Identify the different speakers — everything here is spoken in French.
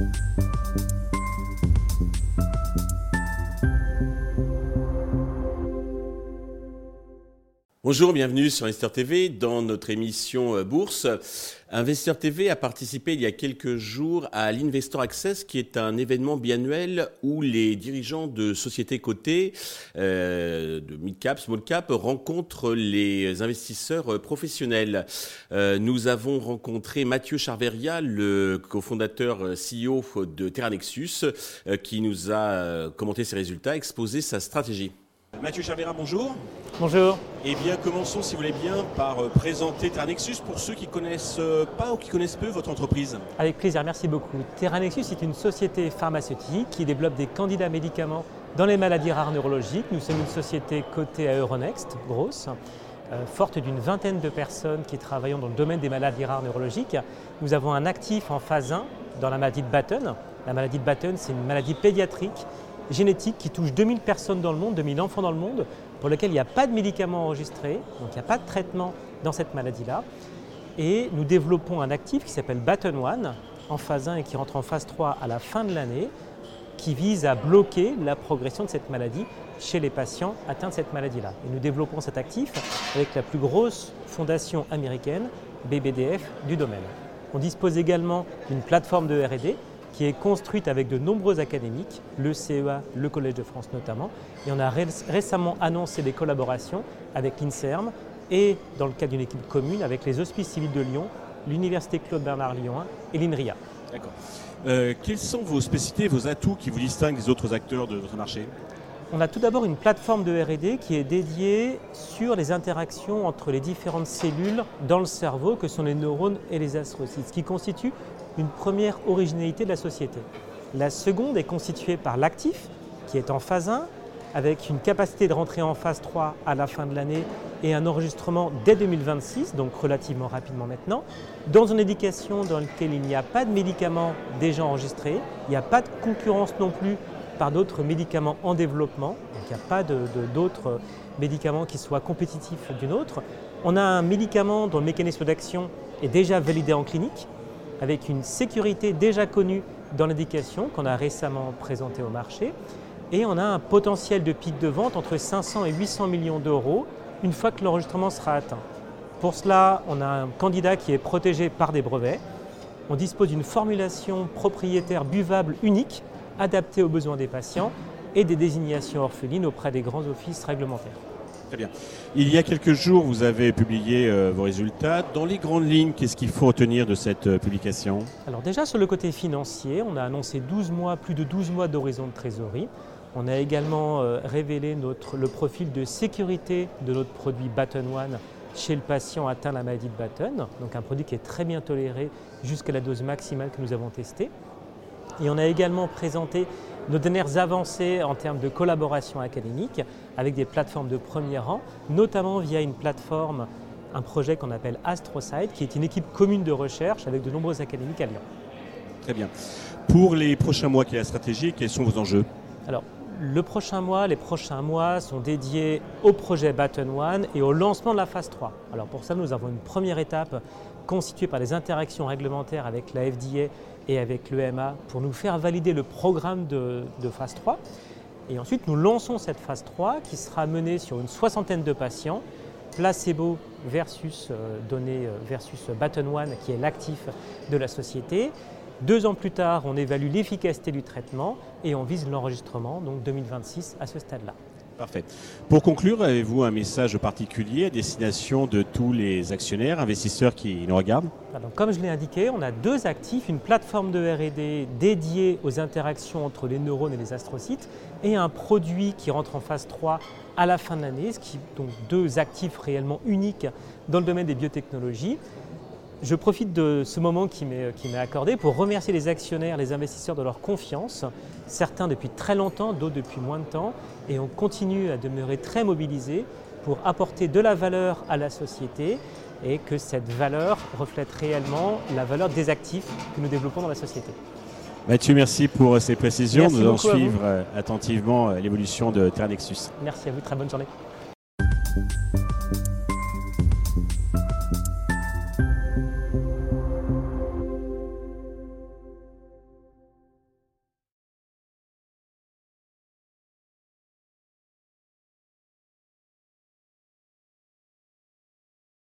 Speaker 1: you Bonjour, bienvenue sur Investor TV dans notre émission euh, Bourse. Investor TV a participé il y a quelques jours à l'Investor Access qui est un événement biannuel où les dirigeants de sociétés cotées, euh, de mid-cap, small-cap, rencontrent les investisseurs euh, professionnels. nous avons rencontré Mathieu Charveria, le cofondateur CEO de Terranexus, qui nous a commenté ses résultats, exposé sa stratégie. Mathieu Chavera, bonjour.
Speaker 2: Bonjour.
Speaker 1: Eh bien, commençons, si vous voulez bien, par euh, présenter Terranexus pour ceux qui ne connaissent euh, pas ou qui connaissent peu votre entreprise.
Speaker 2: Avec plaisir, merci beaucoup. Terranexus est une société pharmaceutique qui développe des candidats médicaments dans les maladies rares neurologiques. Nous sommes une société cotée à Euronext, grosse, euh, forte d'une vingtaine de personnes qui travaillent dans le domaine des maladies rares neurologiques. Nous avons un actif en phase 1 dans la maladie de Batten. La maladie de Batten, c'est une maladie pédiatrique génétique qui touche 2000 personnes dans le monde, 2000 enfants dans le monde, pour lesquels il n'y a pas de médicaments enregistrés, donc il n'y a pas de traitement dans cette maladie-là. Et nous développons un actif qui s'appelle Batten One en phase 1 et qui rentre en phase 3 à la fin de l'année, qui vise à bloquer la progression de cette maladie chez les patients atteints de cette maladie-là. Et nous développons cet actif avec la plus grosse fondation américaine, BBDF, du domaine. On dispose également d'une plateforme de RD qui est construite avec de nombreux académiques, le CEA, le Collège de France notamment. Et on a récemment annoncé des collaborations avec l'INSERM et dans le cadre d'une équipe commune avec les Hospices civils de Lyon, l'Université Claude Bernard Lyon 1 et l'INRIA.
Speaker 1: D'accord. Euh, quelles sont vos spécificités, vos atouts qui vous distinguent des autres acteurs de votre marché?
Speaker 2: On a tout d'abord une plateforme de RD qui est dédiée sur les interactions entre les différentes cellules dans le cerveau que sont les neurones et les astrocytes, ce qui constitue une première originalité de la société. La seconde est constituée par l'actif, qui est en phase 1, avec une capacité de rentrer en phase 3 à la fin de l'année et un enregistrement dès 2026, donc relativement rapidement maintenant, dans une éducation dans laquelle il n'y a pas de médicaments déjà enregistrés, il n'y a pas de concurrence non plus par d'autres médicaments en développement, donc il n'y a pas d'autres médicaments qui soient compétitifs d'une autre. On a un médicament dont le mécanisme d'action est déjà validé en clinique, avec une sécurité déjà connue dans l'indication qu'on a récemment présentée au marché. Et on a un potentiel de pic de vente entre 500 et 800 millions d'euros une fois que l'enregistrement sera atteint. Pour cela, on a un candidat qui est protégé par des brevets. On dispose d'une formulation propriétaire buvable unique, adaptée aux besoins des patients, et des désignations orphelines auprès des grands offices réglementaires.
Speaker 1: Très bien. Il y a quelques jours, vous avez publié euh, vos résultats. Dans les grandes lignes, qu'est-ce qu'il faut retenir de cette euh, publication?
Speaker 2: Alors déjà sur le côté financier, on a annoncé 12 mois, plus de 12 mois d'horizon de trésorerie. On a également euh, révélé le profil de sécurité de notre produit Batten One chez le patient atteint la maladie de Batten, donc un produit qui est très bien toléré jusqu'à la dose maximale que nous avons testée. Et on a également présenté nos dernières avancées en termes de collaboration académique avec des plateformes de premier rang, notamment via une plateforme, un projet qu'on appelle AstroSite, qui est une équipe commune de recherche avec de nombreux académiques à Lyon.
Speaker 1: Très bien. Pour les prochains mois, quelle est la stratégie? Quels sont vos enjeux?
Speaker 2: Alors, le prochain mois, les prochains mois sont dédiés au projet Batten One et au lancement de la phase 3. Alors pour ça, nous avons une première étape constituée par des interactions réglementaires avec la FDA et avec l'EMA pour nous faire valider le programme de, phase 3. Et ensuite, nous lançons cette phase 3 qui sera menée sur une soixantaine de patients, placebo versus euh, euh, versus Batten One, qui est l'actif de la société. Deux ans plus tard, on évalue l'efficacité du traitement et on vise l'enregistrement, donc 2026 à ce stade-là.
Speaker 1: Parfait. Pour conclure, avez-vous un message particulier à destination de tous les actionnaires, investisseurs qui nous regardent?
Speaker 2: Comme je l'ai indiqué, on a deux actifs, une plateforme de RD dédiée aux interactions entre les neurones et les astrocytes et un produit qui rentre en phase 3 à la fin de l'année, ce qui donc deux actifs réellement uniques dans le domaine des biotechnologies. Je profite de ce moment qui m'est accordé pour remercier les actionnaires, les investisseurs de leur confiance, certains depuis très longtemps, d'autres depuis moins de temps, et on continue à demeurer très mobilisés pour apporter de la valeur à la société et que cette valeur reflète réellement la valeur des actifs que nous développons dans la société.
Speaker 1: Mathieu, merci pour ces précisions. nous allons suivre euh, attentivement euh, l'évolution de Terranexus.
Speaker 2: Merci à vous, très bonne journée.